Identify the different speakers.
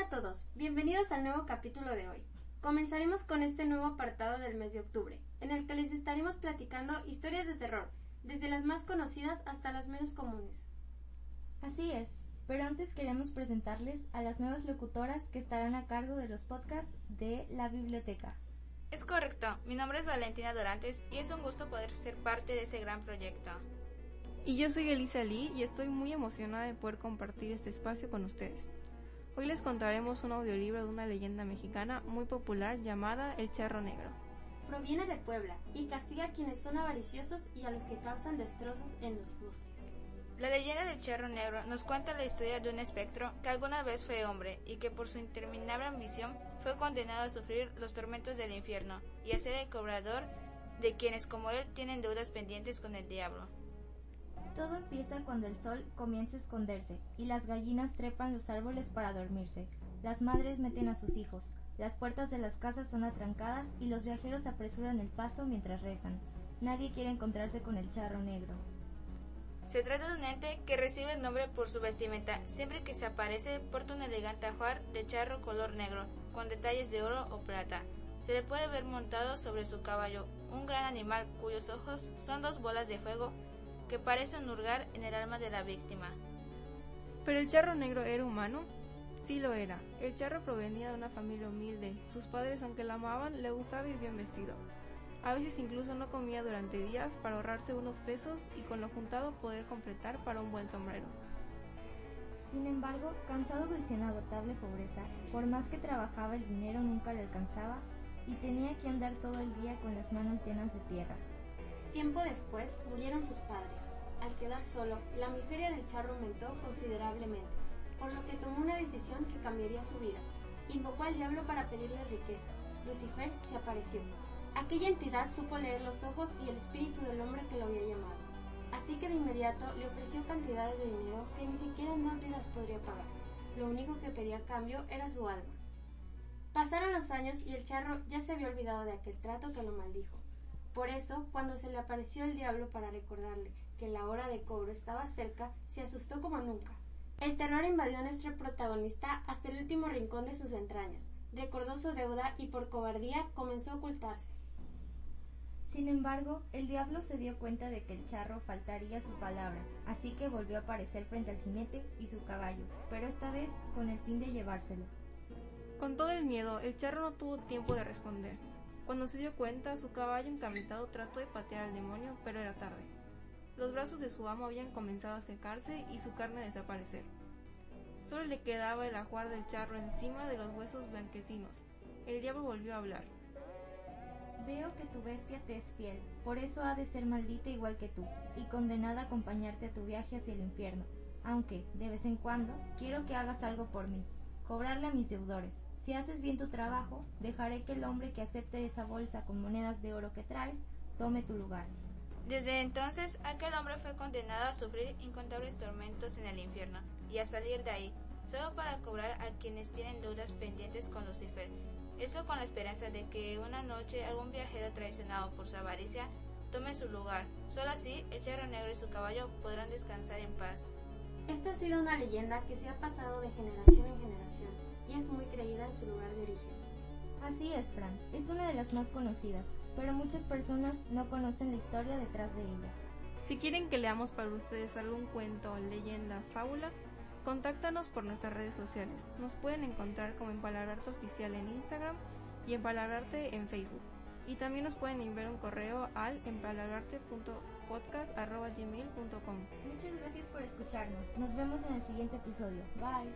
Speaker 1: Hola a todos, bienvenidos al nuevo capítulo de hoy. Comenzaremos con este nuevo apartado del mes de octubre, en el que les estaremos platicando historias de terror, desde las más conocidas hasta las menos comunes.
Speaker 2: Así es, pero antes queremos presentarles a las nuevas locutoras que estarán a cargo de los podcasts de la biblioteca.
Speaker 3: Es correcto, mi nombre es Valentina Dorantes y es un gusto poder ser parte de ese gran proyecto.
Speaker 4: Y yo soy Elisa Lee y estoy muy emocionada de poder compartir este espacio con ustedes. Hoy les contaremos un audiolibro de una leyenda mexicana muy popular llamada El Charro Negro.
Speaker 1: Proviene de Puebla y castiga a quienes son avariciosos y a los que causan destrozos en los bosques.
Speaker 3: La leyenda del charro negro nos cuenta la historia de un espectro que alguna vez fue hombre y que por su interminable ambición fue condenado a sufrir los tormentos del infierno y a ser el cobrador de quienes como él tienen deudas pendientes con el diablo.
Speaker 2: Todo empieza cuando el sol comienza a esconderse y las gallinas trepan los árboles para dormirse. Las madres meten a sus hijos, las puertas de las casas son atrancadas y los viajeros apresuran el paso mientras rezan. Nadie quiere encontrarse con el charro negro.
Speaker 3: Se trata de un ente que recibe el nombre por su vestimenta. Siempre que se aparece, porta un elegante ajuar de charro color negro, con detalles de oro o plata. Se le puede ver montado sobre su caballo, un gran animal cuyos ojos son dos bolas de fuego que parecen hurgar en el alma de la víctima.
Speaker 4: ¿Pero el charro negro era humano? Sí lo era. El charro provenía de una familia humilde. Sus padres, aunque la amaban, le gustaba ir bien vestido. A veces incluso no comía durante días para ahorrarse unos pesos y con lo juntado poder completar para un buen sombrero.
Speaker 2: Sin embargo, cansado de su inagotable pobreza, por más que trabajaba el dinero nunca le alcanzaba y tenía que andar todo el día con las manos llenas de tierra.
Speaker 1: Tiempo después murieron sus padres. Al quedar solo, la miseria del charro aumentó considerablemente, por lo que tomó una decisión que cambiaría su vida. Invocó al diablo para pedirle riqueza. Lucifer se apareció. Aquella entidad supo leer los ojos y el espíritu del hombre que lo había llamado. Así que de inmediato le ofreció cantidades de dinero que ni siquiera en las podría pagar. Lo único que pedía a cambio era su alma. Pasaron los años y el charro ya se había olvidado de aquel trato que lo maldijo. Por eso, cuando se le apareció el diablo para recordarle que la hora de cobro estaba cerca, se asustó como nunca. El terror invadió a nuestro protagonista hasta el último rincón de sus entrañas. Recordó su deuda y por cobardía comenzó a ocultarse.
Speaker 2: Sin embargo, el diablo se dio cuenta de que el charro faltaría su palabra, así que volvió a aparecer frente al jinete y su caballo, pero esta vez con el fin de llevárselo.
Speaker 4: Con todo el miedo, el charro no tuvo tiempo de responder. Cuando se dio cuenta, su caballo encamitado trató de patear al demonio, pero era tarde. Los brazos de su amo habían comenzado a secarse y su carne a desaparecer. Solo le quedaba el ajuar del charro encima de los huesos blanquecinos. El diablo volvió a hablar.
Speaker 2: Veo que tu bestia te es fiel, por eso ha de ser maldita igual que tú, y condenada a acompañarte a tu viaje hacia el infierno, aunque, de vez en cuando, quiero que hagas algo por mí, cobrarle a mis deudores. Si haces bien tu trabajo, dejaré que el hombre que acepte esa bolsa con monedas de oro que traes, tome tu lugar.
Speaker 3: Desde entonces, aquel hombre fue condenado a sufrir incontables tormentos en el infierno y a salir de ahí, solo para cobrar a quienes tienen deudas pendientes con Lucifer, eso con la esperanza de que una noche algún viajero traicionado por su avaricia tome su lugar. Solo así el charro negro y su caballo podrán descansar en paz.
Speaker 1: Esta ha sido una leyenda que se ha pasado de generación en generación y es muy creída en su lugar de origen.
Speaker 2: Así es, Fran, es una de las más conocidas, pero muchas personas no conocen la historia detrás de ella.
Speaker 4: Si quieren que leamos para ustedes algún cuento, leyenda, fábula, Contáctanos por nuestras redes sociales. Nos pueden encontrar como Empalabrarte Oficial en Instagram y Empalabrarte en Facebook. Y también nos pueden enviar un correo al empalabrarte.podcast.gmail.com
Speaker 2: Muchas gracias por escucharnos. Nos vemos en el siguiente episodio. Bye.